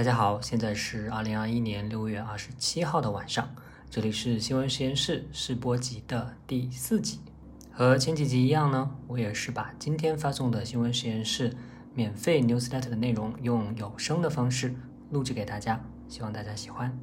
大家好，现在是二零二一年六月二十七号的晚上，这里是新闻实验室试播集的第四集。和前几集一样呢，我也是把今天发送的新闻实验室免费 newsletter 的内容用有声的方式录制给大家，希望大家喜欢。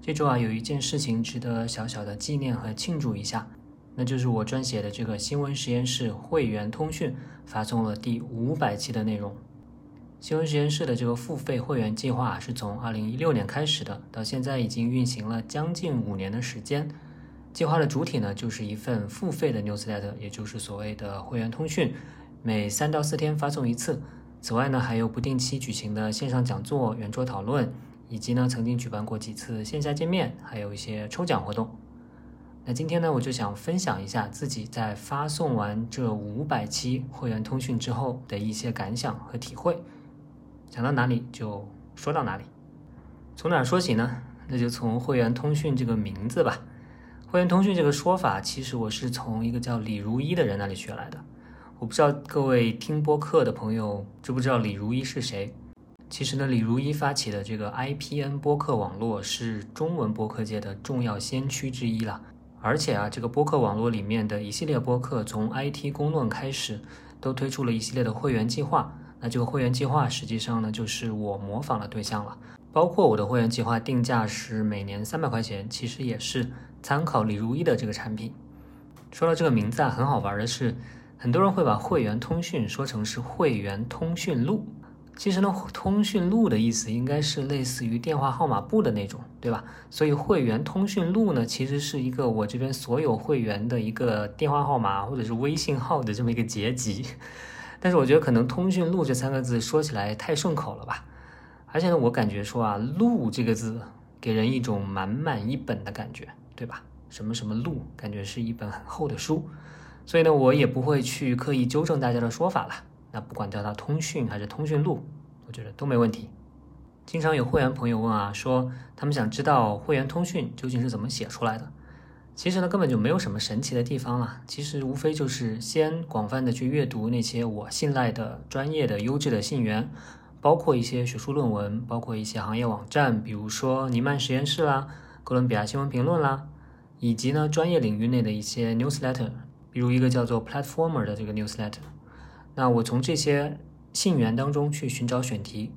这周啊，有一件事情值得小小的纪念和庆祝一下，那就是我撰写的这个新闻实验室会员通讯发送了第五百期的内容。新闻实验室的这个付费会员计划是从二零一六年开始的，到现在已经运行了将近五年的时间。计划的主体呢，就是一份付费的 newsletter，也就是所谓的会员通讯，每三到四天发送一次。此外呢，还有不定期举行的线上讲座、圆桌讨论，以及呢曾经举办过几次线下见面，还有一些抽奖活动。那今天呢，我就想分享一下自己在发送完这五百期会员通讯之后的一些感想和体会。讲到哪里就说到哪里，从哪说起呢？那就从会员通讯这个名字吧。会员通讯这个说法，其实我是从一个叫李如一的人那里学来的。我不知道各位听播客的朋友知不知道李如一是谁？其实呢，李如一发起的这个 IPN 播客网络是中文播客界的重要先驱之一了。而且啊，这个播客网络里面的一系列播客，从 IT 公论开始，都推出了一系列的会员计划。那这个会员计划实际上呢，就是我模仿的对象了。包括我的会员计划定价是每年三百块钱，其实也是参考李如一的这个产品。说到这个名字啊，很好玩的是，很多人会把会员通讯说成是会员通讯录。其实呢，通讯录的意思应该是类似于电话号码簿的那种，对吧？所以会员通讯录呢，其实是一个我这边所有会员的一个电话号码或者是微信号的这么一个结集。但是我觉得可能“通讯录”这三个字说起来太顺口了吧，而且呢，我感觉说啊，“录”这个字给人一种满满一本的感觉，对吧？什么什么录，感觉是一本很厚的书，所以呢，我也不会去刻意纠正大家的说法了。那不管叫它“通讯”还是“通讯录”，我觉得都没问题。经常有会员朋友问啊，说他们想知道会员通讯究竟是怎么写出来的。其实呢，根本就没有什么神奇的地方了。其实无非就是先广泛的去阅读那些我信赖的专业的优质的信源，包括一些学术论文，包括一些行业网站，比如说尼曼实验室啦、哥伦比亚新闻评论啦，以及呢专业领域内的一些 newsletter，比如一个叫做 Platformer 的这个 newsletter。那我从这些信源当中去寻找选题，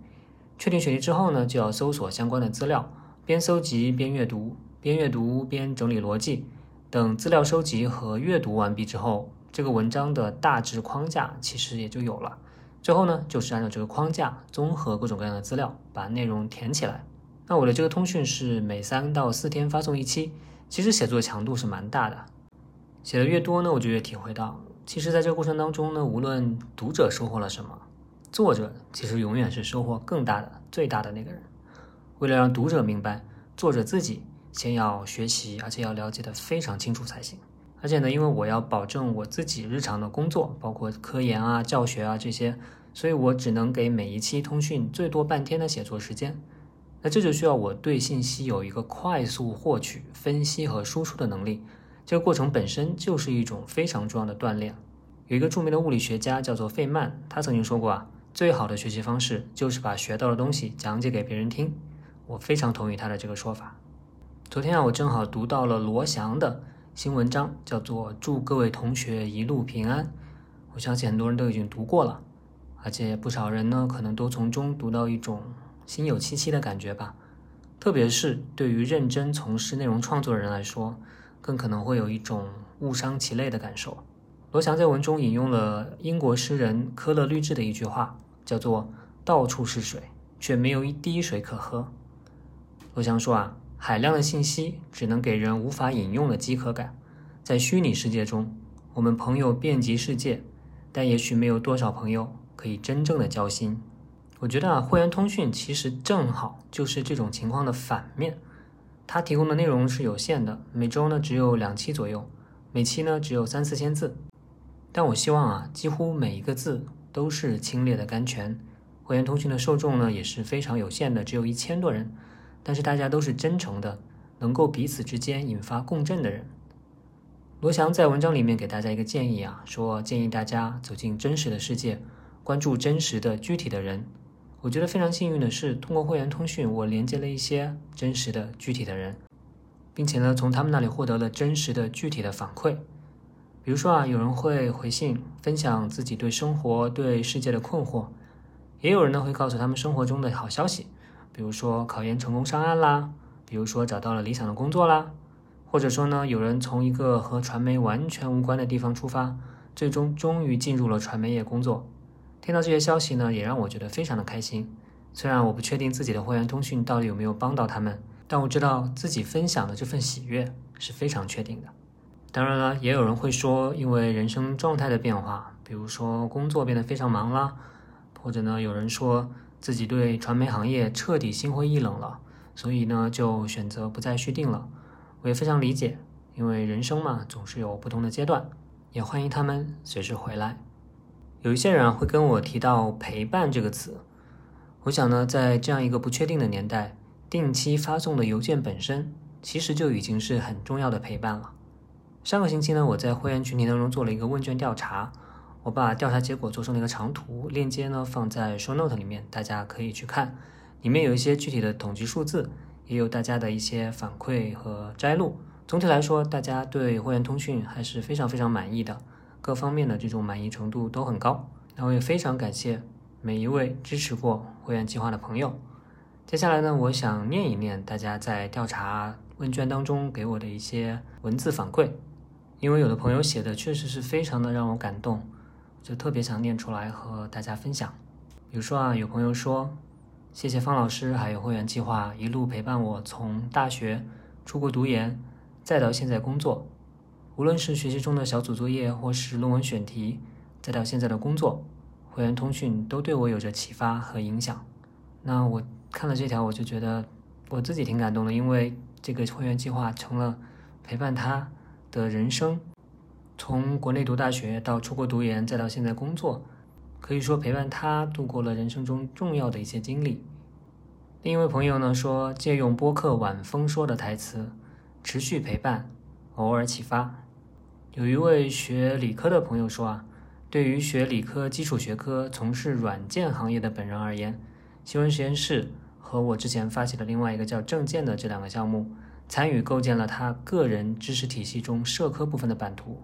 确定选题之后呢，就要搜索相关的资料，边搜集边阅读。边阅读边整理逻辑，等资料收集和阅读完毕之后，这个文章的大致框架其实也就有了。最后呢，就是按照这个框架，综合各种各样的资料，把内容填起来。那我的这个通讯是每三到四天发送一期，其实写作强度是蛮大的。写的越多呢，我就越体会到，其实在这个过程当中呢，无论读者收获了什么，作者其实永远是收获更大的、最大的那个人。为了让读者明白，作者自己。先要学习，而且要了解的非常清楚才行。而且呢，因为我要保证我自己日常的工作，包括科研啊、教学啊这些，所以我只能给每一期通讯最多半天的写作时间。那这就需要我对信息有一个快速获取、分析和输出的能力。这个过程本身就是一种非常重要的锻炼。有一个著名的物理学家叫做费曼，他曾经说过啊，最好的学习方式就是把学到的东西讲解给别人听。我非常同意他的这个说法。昨天啊，我正好读到了罗翔的新文章，叫做《祝各位同学一路平安》。我相信很多人都已经读过了，而且不少人呢，可能都从中读到一种心有戚戚的感觉吧。特别是对于认真从事内容创作的人来说，更可能会有一种误伤其类的感受。罗翔在文中引用了英国诗人科勒律治的一句话，叫做“到处是水，却没有一滴水可喝”。罗翔说啊。海量的信息只能给人无法引用的饥渴感。在虚拟世界中，我们朋友遍及世界，但也许没有多少朋友可以真正的交心。我觉得啊，会员通讯其实正好就是这种情况的反面。它提供的内容是有限的，每周呢只有两期左右，每期呢只有三四千字。但我希望啊，几乎每一个字都是清冽的甘泉。会员通讯的受众呢也是非常有限的，只有一千多人。但是大家都是真诚的，能够彼此之间引发共振的人。罗翔在文章里面给大家一个建议啊，说建议大家走进真实的世界，关注真实的具体的人。我觉得非常幸运的是，通过会员通讯，我连接了一些真实的、具体的人，并且呢，从他们那里获得了真实的、具体的反馈。比如说啊，有人会回信分享自己对生活、对世界的困惑，也有人呢会告诉他们生活中的好消息，比如说考研成功上岸啦，比如说找到了理想的工作啦，或者说呢，有人从一个和传媒完全无关的地方出发，最终终于进入了传媒业工作。听到这些消息呢，也让我觉得非常的开心。虽然我不确定自己的会员通讯到底有没有帮到他们，但我知道自己分享的这份喜悦是非常确定的。当然了，也有人会说，因为人生状态的变化，比如说工作变得非常忙啦，或者呢，有人说自己对传媒行业彻底心灰意冷了，所以呢，就选择不再续订了。我也非常理解，因为人生嘛，总是有不同的阶段，也欢迎他们随时回来。有一些人会跟我提到“陪伴”这个词，我想呢，在这样一个不确定的年代，定期发送的邮件本身其实就已经是很重要的陪伴了。上个星期呢，我在会员群体当中做了一个问卷调查，我把调查结果做成了一个长图，链接呢放在 show note 里面，大家可以去看，里面有一些具体的统计数字，也有大家的一些反馈和摘录。总体来说，大家对会员通讯还是非常非常满意的。各方面的这种满意程度都很高，那我也非常感谢每一位支持过会员计划的朋友。接下来呢，我想念一念大家在调查问卷当中给我的一些文字反馈，因为有的朋友写的确实是非常的让我感动，就特别想念出来和大家分享。比如说啊，有朋友说，谢谢方老师还有会员计划一路陪伴我从大学出国读研，再到现在工作。无论是学习中的小组作业，或是论文选题，再到现在的工作，会员通讯都对我有着启发和影响。那我看了这条，我就觉得我自己挺感动的，因为这个会员计划成了陪伴他的人生，从国内读大学到出国读研，再到现在工作，可以说陪伴他度过了人生中重要的一些经历。另一位朋友呢说，借用播客晚风说的台词：“持续陪伴，偶尔启发。”有一位学理科的朋友说啊，对于学理科基础学科、从事软件行业的本人而言，新闻实验室和我之前发起的另外一个叫证见的这两个项目，参与构建了他个人知识体系中社科部分的版图。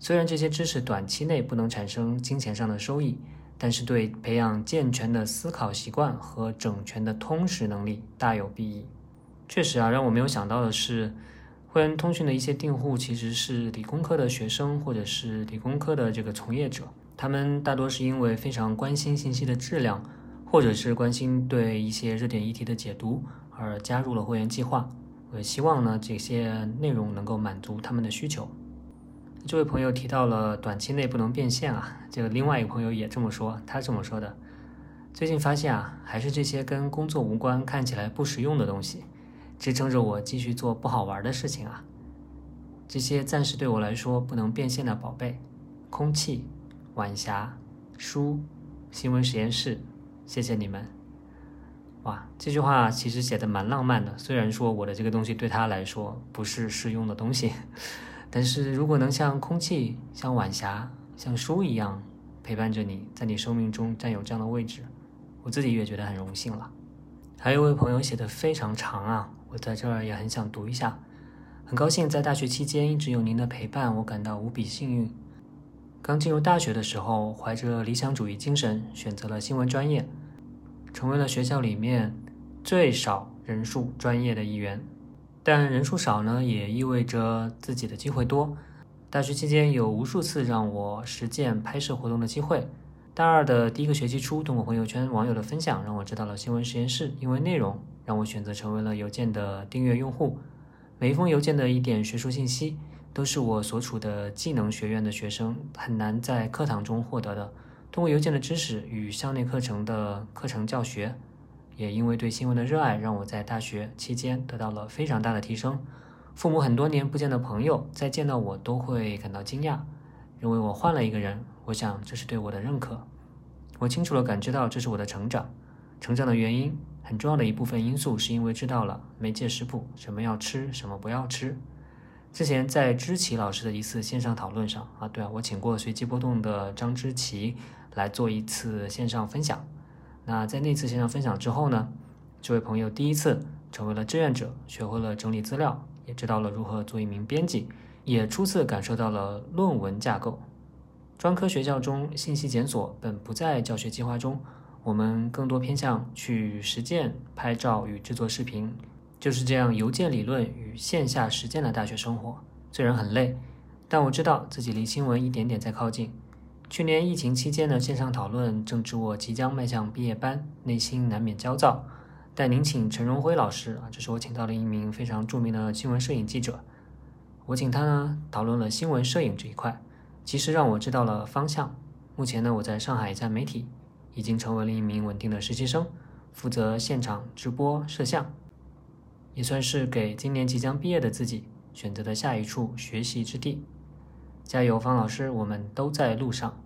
虽然这些知识短期内不能产生金钱上的收益，但是对培养健全的思考习惯和整全的通识能力大有裨益。确实啊，让我没有想到的是。会员通讯的一些订户其实是理工科的学生，或者是理工科的这个从业者。他们大多是因为非常关心信息的质量，或者是关心对一些热点议题的解读而加入了会员计划。我希望呢，这些内容能够满足他们的需求。这位朋友提到了短期内不能变现啊，这个另外一个朋友也这么说，他这么说的。最近发现啊，还是这些跟工作无关、看起来不实用的东西。支撑着我继续做不好玩的事情啊！这些暂时对我来说不能变现的宝贝，空气、晚霞、书、新闻实验室，谢谢你们！哇，这句话其实写的蛮浪漫的。虽然说我的这个东西对他来说不是实用的东西，但是如果能像空气、像晚霞、像书一样陪伴着你，在你生命中占有这样的位置，我自己也觉得很荣幸了。还有一位朋友写的非常长啊。我在这儿也很想读一下，很高兴在大学期间一直有您的陪伴，我感到无比幸运。刚进入大学的时候，怀着理想主义精神，选择了新闻专业，成为了学校里面最少人数专业的一员。但人数少呢，也意味着自己的机会多。大学期间有无数次让我实践拍摄活动的机会。大二的第一个学期初，通过朋友圈网友的分享，让我知道了新闻实验室，因为内容。让我选择成为了邮件的订阅用户。每一封邮件的一点学术信息，都是我所处的技能学院的学生很难在课堂中获得的。通过邮件的知识与校内课程的课程教学，也因为对新闻的热爱，让我在大学期间得到了非常大的提升。父母很多年不见的朋友，在见到我都会感到惊讶，认为我换了一个人。我想这是对我的认可。我清楚地感知到这是我的成长，成长的原因。很重要的一部分因素是因为知道了媒介食谱，什么要吃，什么不要吃。之前在知奇老师的一次线上讨论上啊，对啊，我请过随机波动的张知奇来做一次线上分享。那在那次线上分享之后呢，这位朋友第一次成为了志愿者，学会了整理资料，也知道了如何做一名编辑，也初次感受到了论文架构。专科学校中信息检索本不在教学计划中，我们更多偏向去实践拍照与制作视频。就是这样，邮件理论与线下实践的大学生活，虽然很累，但我知道自己离新闻一点点在靠近。去年疫情期间的线上讨论正值我即将迈向毕业班，内心难免焦躁。但您请陈荣辉老师啊，这是我请到了一名非常著名的新闻摄影记者，我请他呢讨论了新闻摄影这一块，其实让我知道了方向。目前呢，我在上海一家媒体已经成为了一名稳定的实习生，负责现场直播摄像，也算是给今年即将毕业的自己选择的下一处学习之地。加油，方老师，我们都在路上。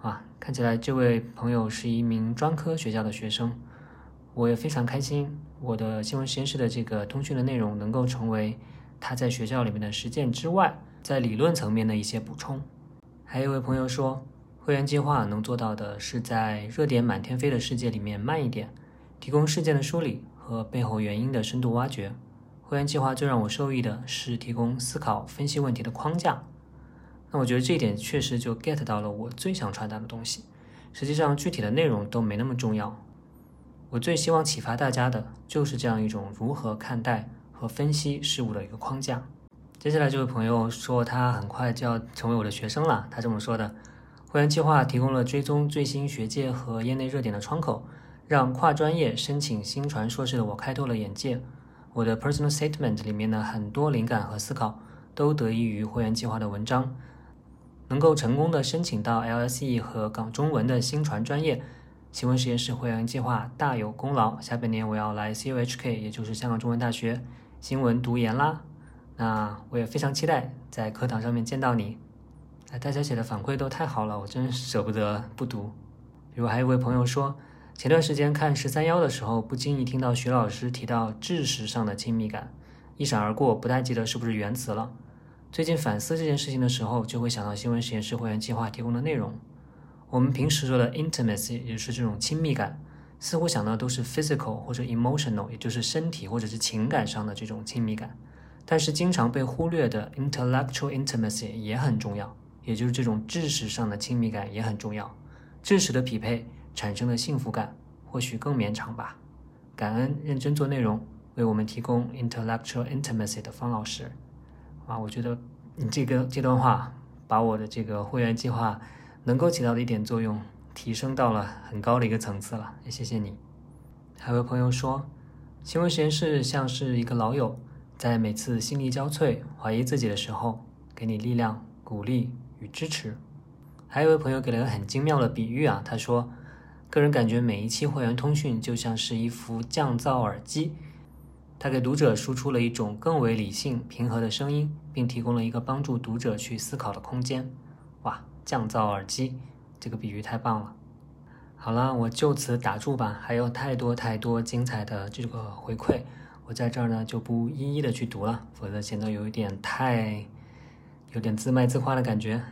啊，看起来这位朋友是一名专科学校的学生，我也非常开心。我的新闻实验室的这个通讯的内容能够成为他在学校里面的实践之外，在理论层面的一些补充。还有一位朋友说，会员计划能做到的是在热点满天飞的世界里面慢一点，提供事件的梳理和背后原因的深度挖掘。会员计划最让我受益的是提供思考分析问题的框架。那我觉得这一点确实就 get 到了我最想传达的东西。实际上，具体的内容都没那么重要。我最希望启发大家的就是这样一种如何看待和分析事物的一个框架。接下来，这位朋友说他很快就要成为我的学生了。他这么说的：会员计划提供了追踪最新学界和业内热点的窗口，让跨专业申请新传硕士的我开拓了眼界。我的 personal statement 里面的很多灵感和思考都得益于会员计划的文章。能够成功的申请到 LSE 和港中文的新传专业，新闻实验室会员计划大有功劳。下半年我要来 CUHK，也就是香港中文大学新闻读研啦。那我也非常期待在课堂上面见到你。哎，大家写的反馈都太好了，我真舍不得不读。比如还有位朋友说，前段时间看十三幺的时候，不经意听到徐老师提到知识上的亲密感，一闪而过，不太记得是不是原词了。最近反思这件事情的时候，就会想到新闻实验室会员计划提供的内容。我们平时说的 intimacy，也就是这种亲密感，似乎想到都是 physical 或者 emotional，也就是身体或者是情感上的这种亲密感。但是经常被忽略的 intellectual intimacy 也很重要，也就是这种知识上的亲密感也很重要。知识的匹配产生的幸福感或许更绵长吧。感恩认真做内容，为我们提供 intellectual intimacy 的方老师。啊，我觉得你这个这段话把我的这个会员计划能够起到的一点作用提升到了很高的一个层次了，也谢谢你。还有位朋友说，行为实验室像是一个老友，在每次心力交瘁、怀疑自己的时候，给你力量、鼓励与支持。还有位朋友给了个很精妙的比喻啊，他说，个人感觉每一期会员通讯就像是一副降噪耳机。他给读者输出了一种更为理性、平和的声音，并提供了一个帮助读者去思考的空间。哇，降噪耳机，这个比喻太棒了！好了，我就此打住吧。还有太多太多精彩的这个回馈，我在这儿呢就不一一的去读了，否则显得有一点太有点自卖自夸的感觉。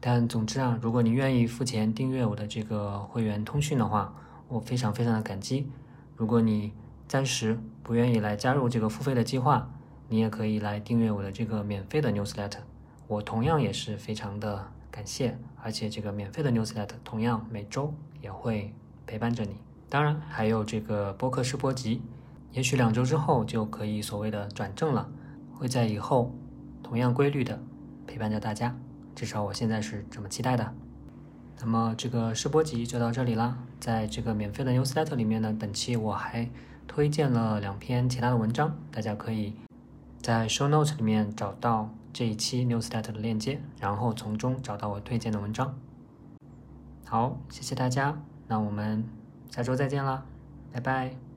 但总之啊，如果你愿意付钱订阅我的这个会员通讯的话，我非常非常的感激。如果你暂时不愿意来加入这个付费的计划，你也可以来订阅我的这个免费的 newsletter，我同样也是非常的感谢，而且这个免费的 newsletter 同样每周也会陪伴着你。当然还有这个播客试播集，也许两周之后就可以所谓的转正了，会在以后同样规律的陪伴着大家，至少我现在是这么期待的。那么这个试播集就到这里啦，在这个免费的 newsletter 里面呢，本期我还。推荐了两篇其他的文章，大家可以在 show notes 里面找到这一期 newsletter 的链接，然后从中找到我推荐的文章。好，谢谢大家，那我们下周再见啦，拜拜。